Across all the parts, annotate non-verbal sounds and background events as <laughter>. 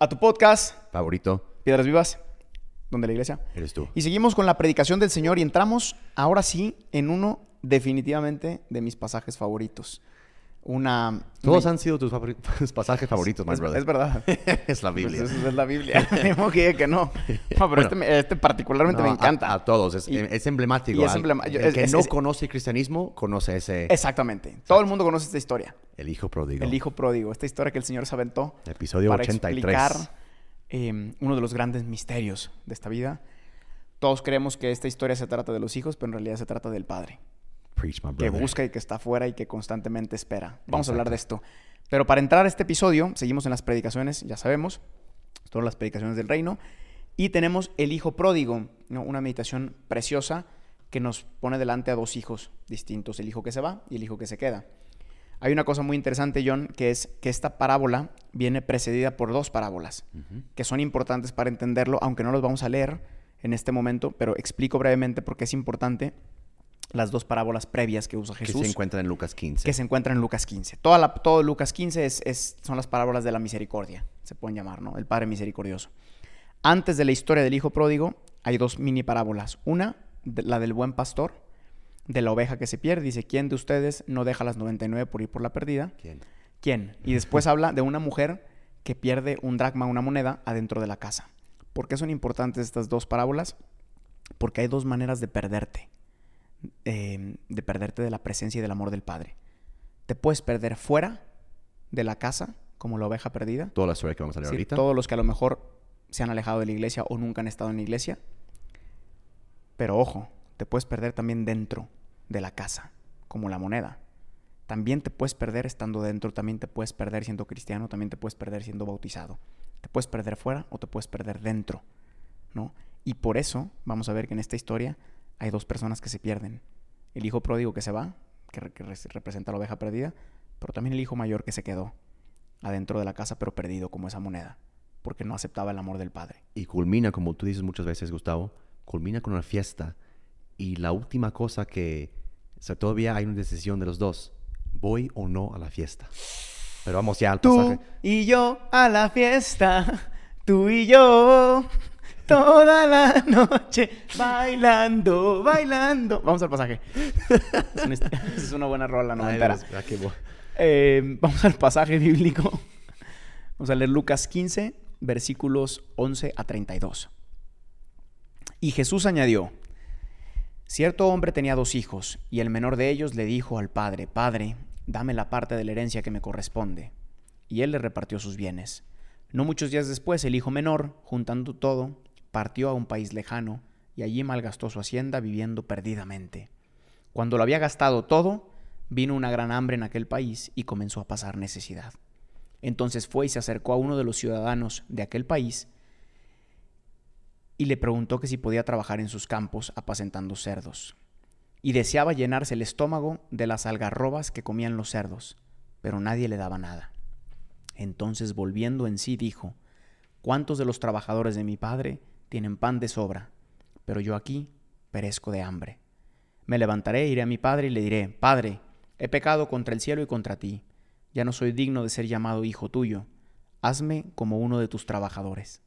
a tu podcast, Favorito, Piedras Vivas, donde la iglesia. eres tú. Y seguimos con la predicación del Señor y entramos ahora sí en uno definitivamente de mis pasajes favoritos. Una... Todos han sido tus, favori- <laughs> pasajes favoritos, my es, brother. es verdad. <laughs> es la Biblia. Pues es la Biblia. <laughs> Mismo que, que no. No, pero Bueno. este, este particularmente No, me encanta. A, todos, es, Y- es emblemático. y es Al- emblema- yo- El que no conoce el cristianismo, conoce ese, Exactamente. Todo el mundo conoce esta historia. el hijo pródigo. El hijo pródigo. Esta historia que el Señor se aventó Episodio para 83. explicar eh, uno de los grandes misterios de esta vida. Todos creemos que esta historia se trata de los hijos, pero en realidad se trata del padre. Preach, my que busca y que está afuera y que constantemente espera. Vamos a hablar de esto. Pero para entrar a este episodio, seguimos en las predicaciones, ya sabemos, todas las predicaciones del reino, y tenemos el hijo pródigo, ¿no? una meditación preciosa que nos pone delante a dos hijos distintos, el hijo que se va y el hijo que se queda. Hay una cosa muy interesante, John, que es que esta parábola viene precedida por dos parábolas, que son importantes para entenderlo, aunque no los vamos a leer en este momento, pero explico brevemente por qué es importante las dos parábolas previas que usa Que Jesús se encuentra en Lucas 15. que se encuentra en Lucas 15. Toda la, todo Lucas 15 es, es- son las parábolas de la misericordia, se pueden llamar, ¿no? El Padre Misericordioso. Antes de la historia del Hijo Pródigo, hay dos mini parábolas. Una, de- la del buen pastor, de la oveja que se pierde. Dice, ¿quién de ustedes no deja las 99 por ir por la perdida? ¿Quién? ¿Quién? Y después <laughs> habla de una mujer que pierde un dracma, una moneda, adentro de la casa. ¿Por qué son importantes estas dos parábolas? Porque hay dos maneras de perderte. Eh, de perderte de la presencia y del amor del Padre. Te puedes perder fuera de la casa, como la oveja perdida. Toda la historia que vamos a leer Sí, ahorita. todos los que a lo mejor se han alejado de la iglesia o nunca han estado en la iglesia. Pero ojo, te puedes perder también dentro de la casa, como la moneda. También te puedes perder estando dentro, también te puedes perder siendo cristiano, también te puedes perder siendo bautizado. Te puedes perder fuera o te puedes perder dentro, ¿no? Y por eso vamos a ver que en esta historia hay dos personas que se pierden. El hijo pródigo que se va, que, re- que re- representa la oveja perdida, pero también el hijo mayor que se quedó adentro de la casa, pero perdido como esa moneda, porque no aceptaba el amor del padre. Y culmina, como tú dices muchas veces, Gustavo, culmina con una fiesta. Y la última cosa que... O sea, todavía hay una decisión de los dos. ¿Voy o no a la fiesta? Pero vamos ya al Tú pasaje. y yo a la fiesta, tú y yo toda la noche bailando, bailando. Vamos al pasaje. es, una, hist- <laughs> es una buena rola, no Ay, entera. Dios, qué bo- Eh, vamos al pasaje bíblico. Vamos a leer Lucas 15, versículos 11 a 32. Y Jesús añadió, cierto hombre tenía dos hijos, y el menor de ellos le dijo al padre, Padre, dame la parte de la herencia que me corresponde. Y él le repartió sus bienes. No muchos días después, el hijo menor, juntando todo, partió a un país lejano, y allí malgastó su hacienda viviendo perdidamente. Cuando lo había gastado todo, vino una gran hambre en aquel país y comenzó a pasar necesidad. Entonces fue y se acercó a uno de los ciudadanos de aquel país y le preguntó que si podía trabajar en sus campos apacentando cerdos. Y deseaba llenarse el estómago de las algarrobas que comían los cerdos, pero nadie le daba nada. Entonces volviendo en sí dijo, ¿cuántos de los trabajadores de mi padre tienen pan de sobra? Pero yo aquí perezco de hambre. Me levantaré, iré a mi padre y le diré, Padre, he pecado contra el cielo y contra ti. Ya no soy digno de ser llamado hijo tuyo. Hazme como uno de tus trabajadores.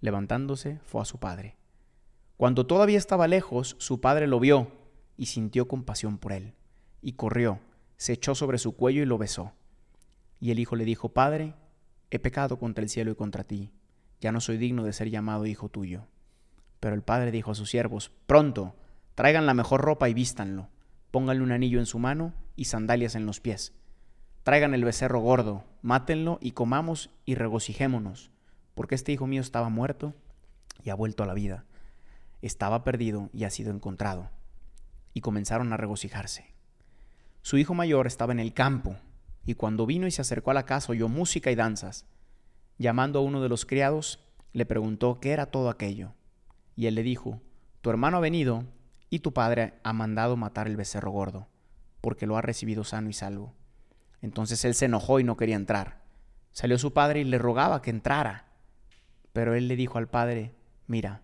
Levantándose, fue a su padre. Cuando todavía estaba lejos, su padre lo vio y sintió compasión por él. Y corrió, se echó sobre su cuello y lo besó. Y el hijo le dijo, Padre, he pecado contra el cielo y contra ti. Ya no soy digno de ser llamado hijo tuyo. Pero el padre dijo a sus siervos, Pronto, traigan la mejor ropa y vístanlo. Pónganle un anillo en su mano y sandalias en los pies. Traigan el becerro gordo, mátenlo y comamos y regocijémonos, porque este hijo mío estaba muerto y ha vuelto a la vida. Estaba perdido y ha sido encontrado. Y comenzaron a regocijarse. Su hijo mayor estaba en el campo, y cuando vino y se acercó a la casa oyó música y danzas. Llamando a uno de los criados, le preguntó qué era todo aquello. Y él le dijo, Tu hermano ha venido y tu padre ha mandado matar el becerro gordo, porque lo ha recibido sano y salvo. Entonces él se enojó y no quería entrar. Salió su padre y le rogaba que entrara. Pero él le dijo al padre, Mira,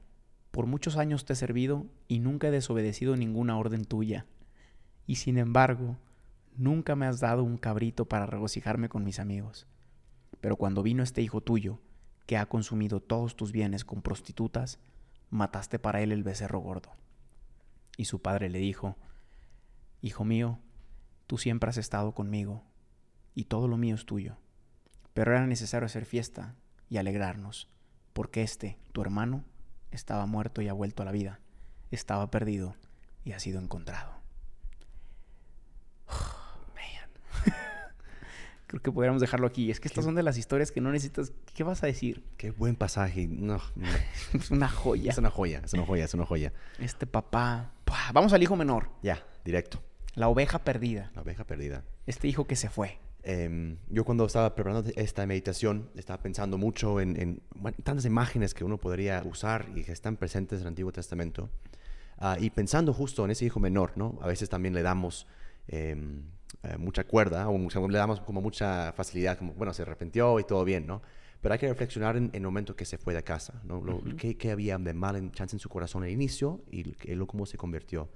por muchos años te he servido y nunca he desobedecido ninguna orden tuya. Y sin embargo, nunca me has dado un cabrito para regocijarme con mis amigos. Pero cuando vino este hijo tuyo, que ha consumido todos tus bienes con prostitutas, mataste para él el becerro gordo. Y su padre le dijo, Hijo mío, tú siempre has estado conmigo, y todo lo mío es tuyo. Pero era necesario hacer fiesta y alegrarnos, porque este, tu hermano, estaba muerto y ha vuelto a la vida, estaba perdido y ha sido encontrado. Creo que podríamos dejarlo aquí. Es que estas son de las historias que no necesitas. ¿Qué vas a decir? Qué buen pasaje. No, <laughs> es una joya. Es una joya, es una joya, es una joya. Este papá. Vamos al hijo menor. Ya, directo. La oveja perdida. La oveja perdida. Este hijo que se fue. Em, yo cuando estaba preparando esta meditación estaba pensando mucho en, tantas imágenes que uno podría usar y que están presentes en el Antiguo Testamento. Ah, y pensando justo en ese hijo menor, ¿no? A veces también le damos em, eh, mucha cuerda o le damos como mucha facilidad, como, bueno, se arrepintió y todo bien, ¿no? Pero hay que reflexionar en, el momento que se fue de casa, ¿no? Lo, ¿qué, había de mal en chance en su corazón al inicio y lo, cómo se convirtió?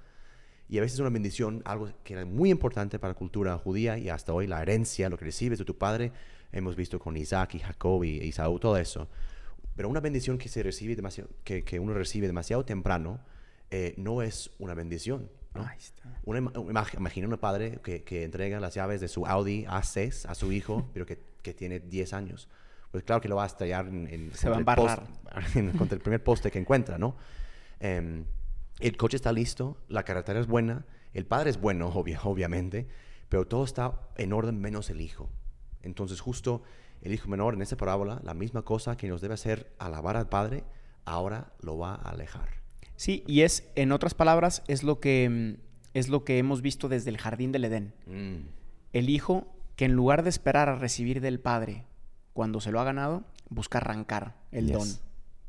Y a veces una bendición, algo que era muy importante para la cultura judía y hasta hoy la herencia, lo que recibes de tu padre, hemos visto con Isaac y Jacob y Isaú, todo eso. Pero una bendición que, se recibe demasiado, que, que uno recibe demasiado temprano eh, no es una bendición. Una, imagina un padre que, que, entrega las llaves de su Audi A6 a su hijo, <laughs> pero que, que, tiene 10 años. Pues claro que lo va a estrellar en, Se va a embarrar. <laughs> contra el primer poste que encuentra, ¿no? Em, el coche está listo, la carretera es buena, el padre es bueno, <laughs> obviamente, pero todo está en orden menos el hijo. Entonces justo el hijo menor en esa parábola, la misma cosa que nos debe hacer alabar al padre, ahora lo va a alejar. Sí, y es, en otras palabras, es lo que, mm, es lo que hemos visto desde el jardín del Edén. Mm. El hijo que en lugar de esperar a recibir del padre cuando se lo ha ganado, busca arrancar el don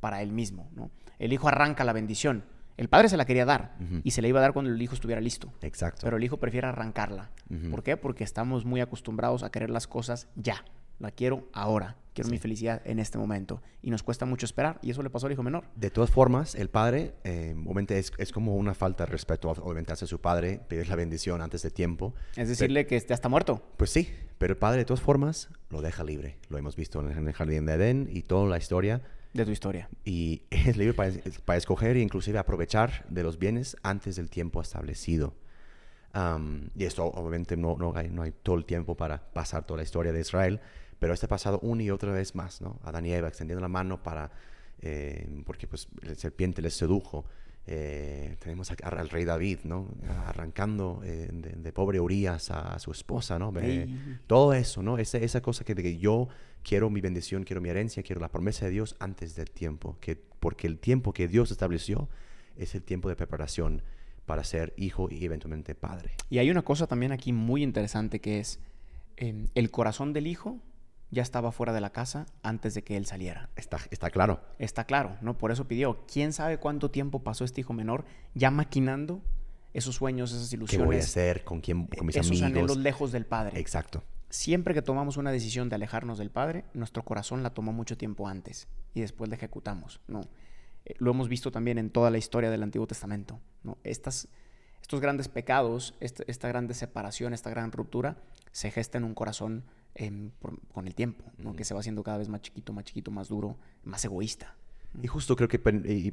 para él mismo. ¿no? El hijo arranca la bendición. El padre se la quería dar y se la iba a dar cuando el hijo estuviera listo. Exacto. Pero el hijo prefiere arrancarla. ¿Por qué? Porque estamos muy acostumbrados a querer las cosas ya. La quiero ahora. Quiero mi felicidad en este momento. Y nos cuesta mucho esperar. Y eso le pasó al hijo menor. De todas formas, el padre, eh, obviamente, es, es, como una falta de respeto, obviamente, hacia su padre, pedir la bendición antes de tiempo. Es decirle que ya está muerto. Pues sí, pero el padre, de todas formas, lo deja libre. Lo hemos visto en el jardín de Edén y toda la historia. De tu historia. Y <laughs> es libre para, para escoger e inclusive aprovechar de los bienes antes del tiempo establecido. Y esto obviamente no, no, hay, no hay todo el tiempo para pasar toda la historia de Israel, pero este ha pasado una y otra vez más, ¿no? Adán y Eva extendiendo la mano para, eh, porque pues el serpiente les sedujo. Eh, tenemos al rey David, ¿no? Arrancando eh, de, pobre Urias a, su esposa, ¿no? Todo eso, ¿no? Esa, esa cosa que, de que yo quiero mi bendición, quiero mi herencia, quiero la promesa de Dios antes del tiempo, que, porque el tiempo que Dios estableció es el tiempo de preparación para ser hijo y eventualmente padre. Y hay una cosa también aquí muy interesante que es el corazón del hijo ya estaba fuera de la casa antes de que él saliera. Está, está claro. Está claro, ¿no? Por eso pidió. ¿Quién sabe cuánto tiempo pasó este hijo menor ya maquinando esos sueños, esas ilusiones? ¿Qué voy a hacer? ¿Con quién? ¿Con mis esos amigos? anhelos lejos del Padre. Exacto. Siempre que tomamos una decisión de alejarnos del Padre, nuestro corazón la tomó mucho tiempo antes y después la ejecutamos, ¿no? Eh, lo hemos visto también en toda la historia del Antiguo Testamento, ¿no? Estas, estos grandes pecados, esta, esta grande separación, esta gran ruptura, se gesta en un corazón con el tiempo, ¿no? que se va haciendo cada vez más chiquito, más chiquito, más duro, más egoísta. Y justo creo que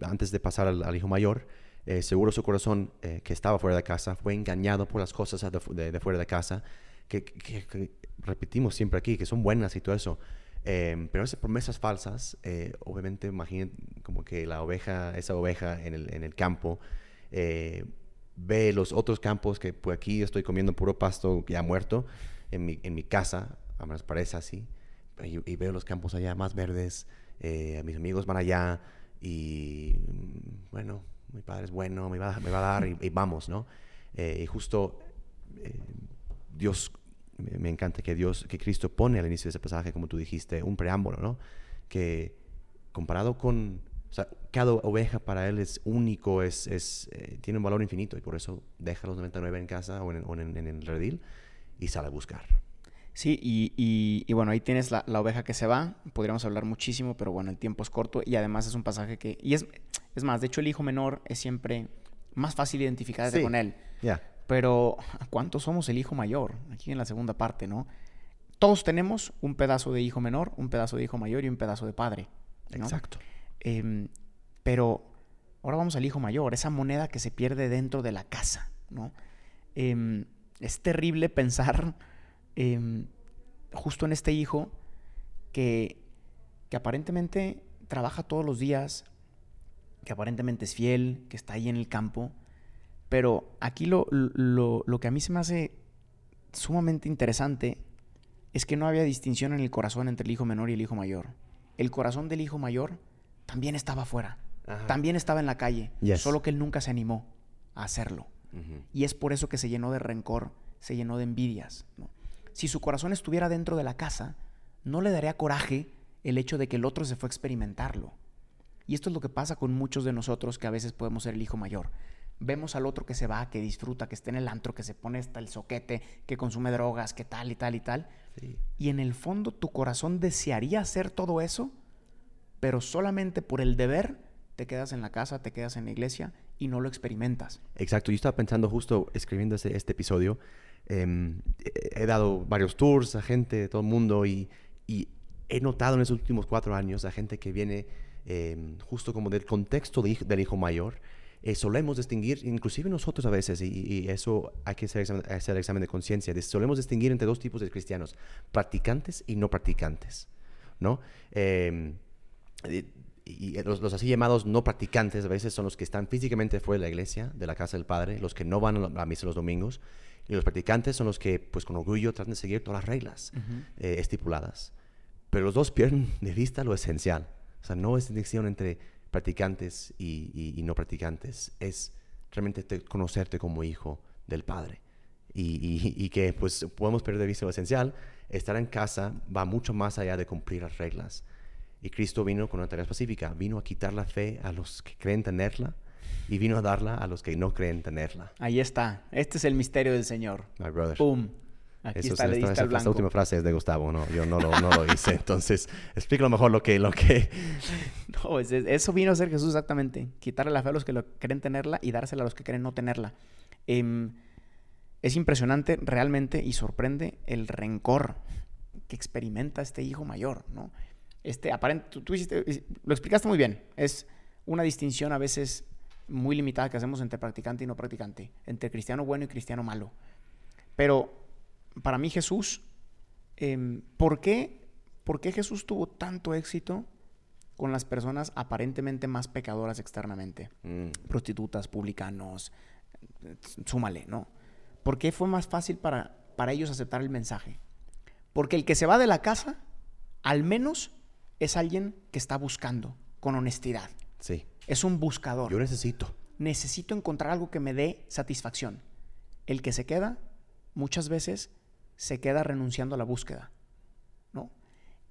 antes de pasar al, hijo mayor, eh, seguro su corazón eh, que estaba fuera de casa fue engañado por las cosas de, fuera de casa, que, repetimos siempre aquí, que son buenas y todo eso. Em, pero esas promesas falsas, eh, obviamente imaginen como que la oveja, esa oveja en el, en el campo, ve los otros campos que pues aquí estoy comiendo puro pasto ya muerto en mi, en mi casa, a menos parece así, y, veo los campos allá más verdes, eh, mis amigos van allá y mm, bueno, mi padre es bueno, me va, me va a dar y, vamos, ¿no? Eh, y justo eh, Dios, me encanta que Dios, que Cristo pone al inicio de ese pasaje, como tú dijiste, un preámbulo, ¿no? Que comparado con, o sea, cada oveja para él es único, es, es, eh, tiene un valor infinito y por eso deja los 99 en casa o en, o en- en el redil y sale a buscar. Sí, y, y- y bueno, ahí tienes la, la oveja que se va. Podríamos hablar muchísimo, pero bueno, el tiempo es corto y además es un pasaje que... Y es, es más, de hecho el hijo menor es siempre más fácil identificarse Sí. con él. Ya, Pero ¿cuántos somos el hijo mayor? Aquí en la segunda parte, ¿no? Todos tenemos un pedazo de hijo menor, un pedazo de hijo mayor y un pedazo de padre. ¿no? exacto. Em, pero ahora vamos al hijo mayor, esa moneda que se pierde dentro de la casa, ¿no? Em, es terrible pensar em, justo en este hijo que, que aparentemente trabaja todos los días, que aparentemente es fiel, que está ahí en el campo, pero aquí lo, lo, lo que a mí se me hace sumamente interesante es que no había distinción en el corazón entre el hijo menor y el hijo mayor. El corazón del hijo mayor también estaba afuera, Ajá. también estaba en la calle, Yes. solo que él nunca se animó a hacerlo. Y es por eso que se llenó de rencor, se llenó de envidias. ¿no? Si su corazón estuviera dentro de la casa, no le daría coraje el hecho de que el otro se fue a experimentarlo. Y esto es lo que pasa con muchos de nosotros que a veces podemos ser el hijo mayor. Vemos al otro que se va, que disfruta, que está en el antro, que se pone hasta el soquete, que consume drogas, que tal y tal y tal. Sí. Y en el fondo tu corazón desearía hacer todo eso, pero solamente por el deber te quedas en la casa, te quedas en la iglesia y no lo experimentas. Exacto, yo estaba pensando justo escribiendo este, este episodio, em, he dado varios tours a gente de todo el mundo y, y he notado en estos últimos cuatro años a gente que viene em, justo como del contexto de del hijo mayor, eh, solemos distinguir, inclusive nosotros a veces, y, y eso hay que hacer examen, hacer examen de conciencia, solemos distinguir entre dos tipos de cristianos, practicantes y no practicantes, ¿no? Em, y, y los, los así llamados no practicantes a veces son los que están físicamente fuera de la iglesia, de la casa del Padre, los que no van a la- misa los domingos, y los practicantes son los que, pues con orgullo, tratan de seguir todas las reglas eh, estipuladas. Pero los dos pierden de vista lo esencial. O sea, no es distinción entre practicantes y, y- y no practicantes, es realmente te- conocerte como hijo del Padre. Y, y- que pues podemos perder de vista lo esencial. Estar en casa va mucho más allá de cumplir las reglas. Y Cristo vino con una tarea específica. Vino a quitar la fe a los que creen tenerla y vino a darla a los que no creen tenerla. Ahí está. Este es el misterio del Señor. My brother. ¡Pum! Aquí Eso está, esta, última frase es de Gustavo, no, yo no lo, no lo hice. <laughs> Entonces, explícalo mejor lo que, lo que, <laughs> No, es- es- eso vino a ser Jesús exactamente. Quitarle la fe a los que lo tenerla y dársela a los que creen no tenerla. Em, es impresionante realmente y sorprende el rencor que experimenta este hijo mayor, ¿no? Este, aparente, tú, lo explicaste muy bien. Es una distinción a veces muy limitada que hacemos entre practicante y no practicante, entre cristiano bueno y cristiano malo. Pero para mí Jesús, em, ¿por, qué, ¿por qué Jesús tuvo tanto éxito con las personas aparentemente más pecadoras externamente? Mm, Prostitutas, publicanos, eh, súmale, ¿no? ¿Por qué fue más fácil para, para ellos aceptar el mensaje? Porque el que se va de la casa, al menos es alguien que está buscando con honestidad. sí, Es un buscador yo necesito. necesito encontrar algo que me dé satisfacción. El que se queda, muchas veces, se queda renunciando a la búsqueda, ¿no?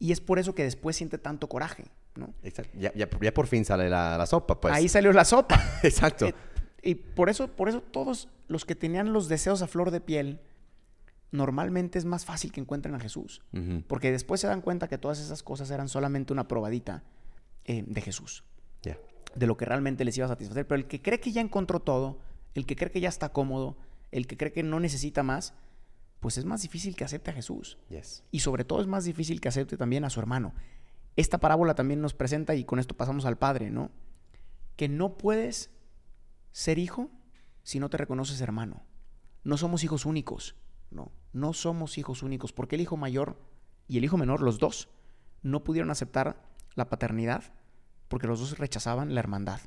Y es por eso que después siente tanto coraje, ¿no? Exacto. Ya, ya, ya por fin sale la, la sopa, pues. Ahí salió la sopa. <laughs> Exacto. Eh, y por eso, por eso todos los que tenían los deseos a flor de piel, normalmente es más fácil que encuentren a Jesús. Ujú. Porque después se dan cuenta que todas esas cosas eran solamente una probadita eh, de Jesús. Ya. de lo que realmente les iba a satisfacer. Pero el que cree que ya encontró todo, el que cree que ya está cómodo, el que cree que no necesita más, pues es más difícil que acepte a Jesús. Yes. Y sobre todo es más difícil que acepte también a su hermano. Esta parábola también nos presenta, y con esto pasamos al Padre, ¿no? Que no puedes ser hijo si no te reconoces hermano. No somos hijos únicos, no. No somos hijos únicos, porque el hijo mayor y el hijo menor, los dos, no pudieron aceptar la paternidad porque los dos rechazaban la hermandad.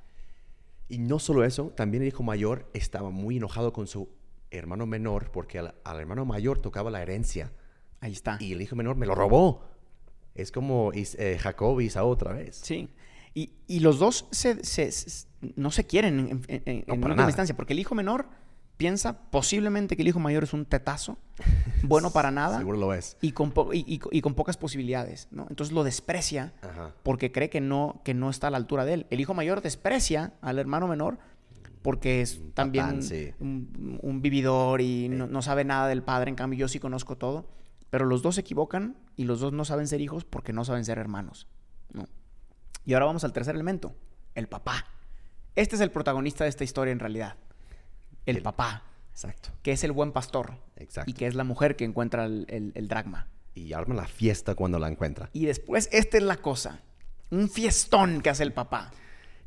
Y no solo eso, también el hijo mayor estaba muy enojado con su hermano menor porque al, al hermano mayor tocaba la herencia Ahí está. y el hijo menor me lo robó. Es como eh, Jacob y Isaú otra vez. Sí. Y, y los dos se- se- se- no se quieren en, en- No, en última nada. instancia, porque el hijo menor piensa posiblemente que el hijo mayor es un tetazo, <laughs> bueno para nada. Seguro lo es. Y con, po- y- y- y con pocas posibilidades, ¿no? Entonces lo desprecia Ajá. porque cree que no, que no está a la altura de él. El hijo mayor desprecia al hermano menor porque es también patán, un, sí. un- un vividor y no, no sabe nada del padre. En cambio, yo sí conozco todo. Pero los dos se equivocan y los dos no saben ser hijos porque no saben ser hermanos. ¿no? Y ahora vamos al tercer elemento, el papá. Este es el protagonista de esta historia en realidad. El, El- papá, Exacto. que es el buen pastor Exacto. y que es la mujer que encuentra el, el- el dragma. Y arma la fiesta cuando la encuentra. Y después, esta es la cosa. Un fiestón que hace el papá.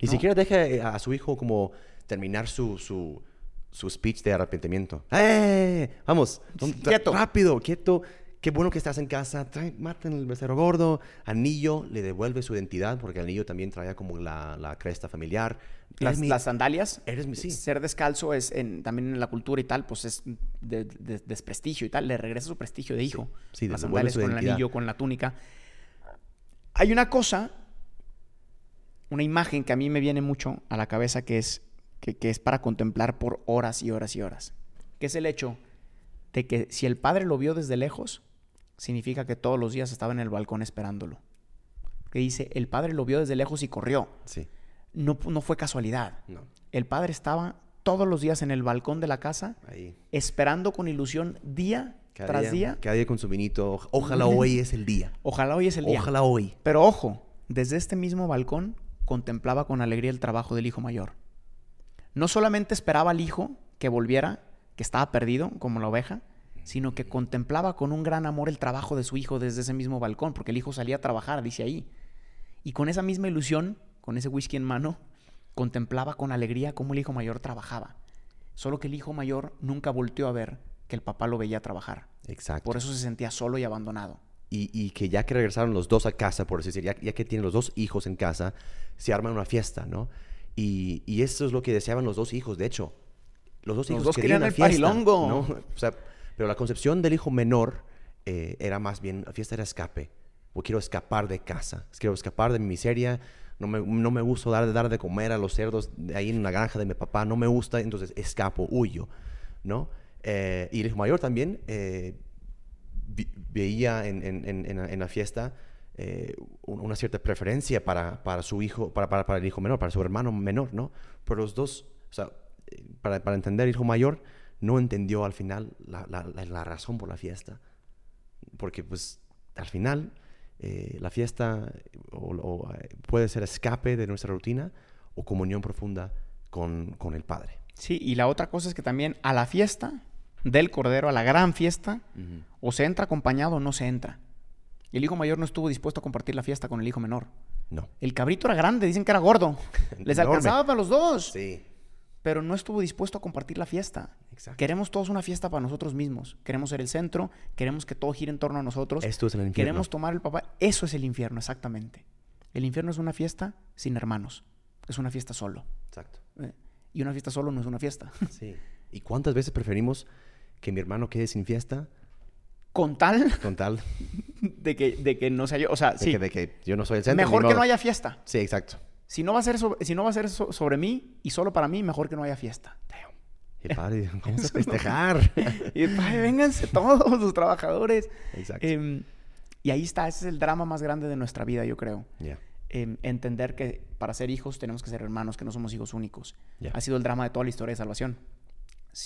Ni ¿no? siquiera deja a su hijo como terminar su, su, su speech de arrepentimiento. ¡Eh! Vamos, Quieto. rápido, quieto. Qué bueno que estás en casa. Trae, maten el becerro gordo. Anillo le devuelve su identidad porque el anillo también traía como la, la cresta familiar. Las, mi- las sandalias. eres mi- sí. Ser descalzo es en- también en la cultura y tal, pues es de, de- desprestigio y tal. Le regresa su prestigio de hijo. sí, las devuelve sandalias con el anillo, con la túnica. Hay una cosa, una imagen que a mí me viene mucho a la cabeza que es, que, que es para contemplar por horas y horas y horas. Que es el hecho de que si el padre lo vio desde lejos, significa que todos los días estaba en el balcón esperándolo. Que dice, el padre lo vio desde lejos y corrió. Sí. No, no fue casualidad. No. El padre estaba todos los días en el balcón de la casa, Ahí. esperando con ilusión día Cada tras día, día. Cada día con su vinito. Oj- Ojalá hoy es el día. Ojalá hoy es el día. Ojalá hoy. Pero ojo, desde este mismo balcón contemplaba con alegría el trabajo del hijo mayor. No solamente esperaba al hijo que volviera, que estaba perdido como la oveja, sino que contemplaba con un gran amor el trabajo de su hijo desde ese mismo balcón, porque el hijo salía a trabajar, dice ahí. Y con esa misma ilusión, con ese whisky en mano, contemplaba con alegría cómo el hijo mayor trabajaba. Solo que el hijo mayor nunca volteó a ver que el papá lo veía trabajar. Exacto. Por eso se sentía solo y abandonado. Y, y que ya que regresaron los dos a casa, por así decir, ya, ya que tienen los dos hijos en casa, se arman una fiesta, ¿no? Y, y eso es lo que deseaban los dos hijos, de hecho. Los dos Los hijos dos querían querían el fiesta, parilongo. ¿no? O sea, pero la concepción del hijo menor eh, era más bien, la fiesta era escape. O quiero escapar de casa, quiero escapar de mi miseria, no me, no me gusta dar, dar de comer a los cerdos de ahí en la granja de mi papá, no me gusta, entonces escapo, huyo, ¿no? Eh, y el hijo mayor también eh, veía en, en- en- en la- fiesta un- una cierta preferencia para, para su hijo, para, para, para el hijo menor, para su hermano menor, ¿no? Pero los dos, o sea, para entender el hijo mayor, no entendió al final la, la- razón por la fiesta. Porque, pues, al final, eh, la fiesta o- o, eh, puede ser escape de nuestra rutina o comunión profunda con, con el Padre. Sí, y la otra cosa es que también a la fiesta del Cordero, a la gran fiesta, o se entra acompañado o no se entra. El hijo mayor no estuvo dispuesto a compartir la fiesta con el hijo menor. No. El cabrito era grande, dicen que era gordo. <laughs> Les alcanzaba para los dos, Sí, pero no estuvo dispuesto a compartir la fiesta. exacto. Queremos todos una fiesta para nosotros mismos. Queremos ser el centro, queremos que todo gire en torno a nosotros. Esto es el infierno. Queremos tomar el papá. Eso es el infierno, exactamente. El infierno es una fiesta sin hermanos. Es una fiesta solo. Exacto. Eh, Y una fiesta solo no es una fiesta. <laughs> Sí. ¿Y cuántas veces preferimos que mi hermano quede sin fiesta Con tal con tal <laughs> de que, de que no sea yo. O sea, de, sí. que, de que yo no soy el centro? Mejor que no haya fiesta. Sí, exacto. Si no va a ser sobre, si no va a ser so- sobre mí y solo para mí, mejor que no haya fiesta. Y padre, <laughs> vamos a festejar. <laughs> Y padre, vénganse todos los trabajadores. exacto. Em, y ahí está, ese es el drama más grande de nuestra vida, yo creo. Ya. Em, entender que para ser hijos tenemos que ser hermanos, que no somos hijos únicos. Ya. Ha sido el drama de toda la historia de salvación.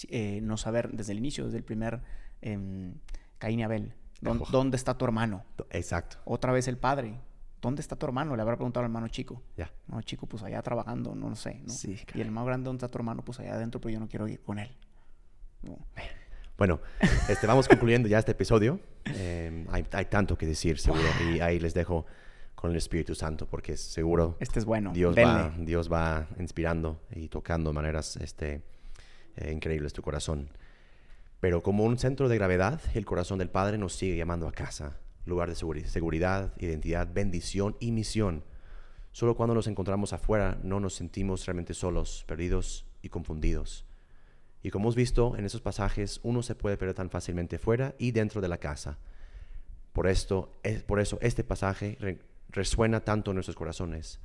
Eh, no saber desde el inicio, desde el primer em, Caín y Abel, ¿dó- Ojo. ¿dónde está tu hermano? Exacto. Otra vez el padre, ¿dónde está tu hermano? Le habrá preguntado al hermano chico. Ya. No, chico, pues allá trabajando, no, lo sé. ¿no? Sí, y el hermano grande, ¿dónde está tu hermano? Pues allá adentro, pero yo no quiero ir con él. No. Bueno, este, vamos concluyendo ya este episodio. Eh, hay, hay tanto que decir, seguro. Y ahí les dejo con el Espíritu Santo, porque seguro Este es bueno. Dios, denle. va, Dios va inspirando y tocando de maneras este, eh, increíbles tu corazón. Pero como un centro de gravedad, el corazón del Padre nos sigue llamando a casa, lugar de seguri- seguridad, identidad, bendición y misión. Solo cuando nos encontramos afuera no nos sentimos realmente solos, perdidos y confundidos. Y como hemos visto en esos pasajes, uno se puede perder tan fácilmente fuera y dentro de la casa. Por, esto, es, por eso este pasaje re- resuena tanto en nuestros corazones,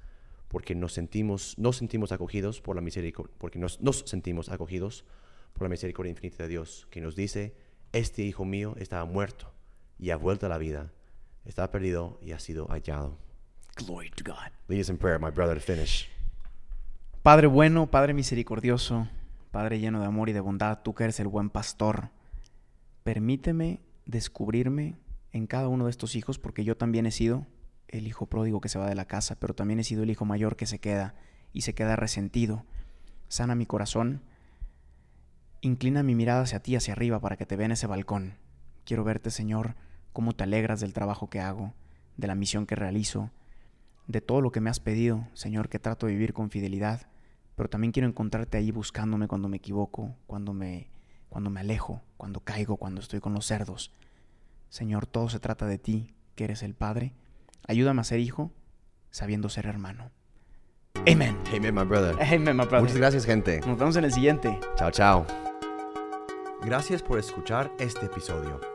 porque nos sentimos, nos sentimos acogidos por la misericordia, porque nos sentimos acogidos por la misericordia infinita de Dios, que nos dice, este hijo mío estaba muerto y ha vuelto a la vida, estaba perdido y ha sido hallado. Glory to God. Lead us in prayer, my brother, to finish. Padre bueno, Padre misericordioso, Padre lleno de amor y de bondad, tú que eres el buen pastor, permíteme descubrirme en cada uno de estos hijos, porque yo también he sido el hijo pródigo que se va de la casa, pero también he sido el hijo mayor que se queda y se queda resentido. Sana mi corazón, inclina mi mirada hacia ti, hacia arriba, para que te vea en ese balcón. Quiero verte, Señor, cómo te alegras del trabajo que hago, de la misión que realizo, de todo lo que me has pedido, Señor, que trato de vivir con fidelidad, pero también quiero encontrarte ahí buscándome cuando me equivoco, cuando me, cuando me alejo, cuando caigo, cuando estoy con los cerdos. Señor, todo se trata de ti, que eres el Padre. Ayúdame a ser hijo, sabiendo ser hermano. Amen. Amen, my brother. Amen, my brother. Muchas gracias, gente. Nos vemos en el siguiente. Chao, chao. Gracias por escuchar este episodio.